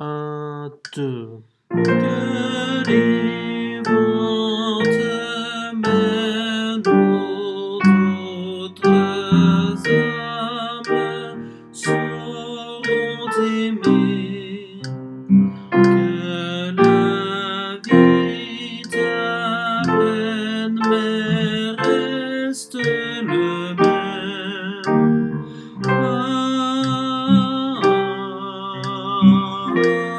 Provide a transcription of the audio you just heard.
un, deux. Que les vents d'autres âmes seront aimées. Que la vie t'apprenne, mais reste le même. Thank you.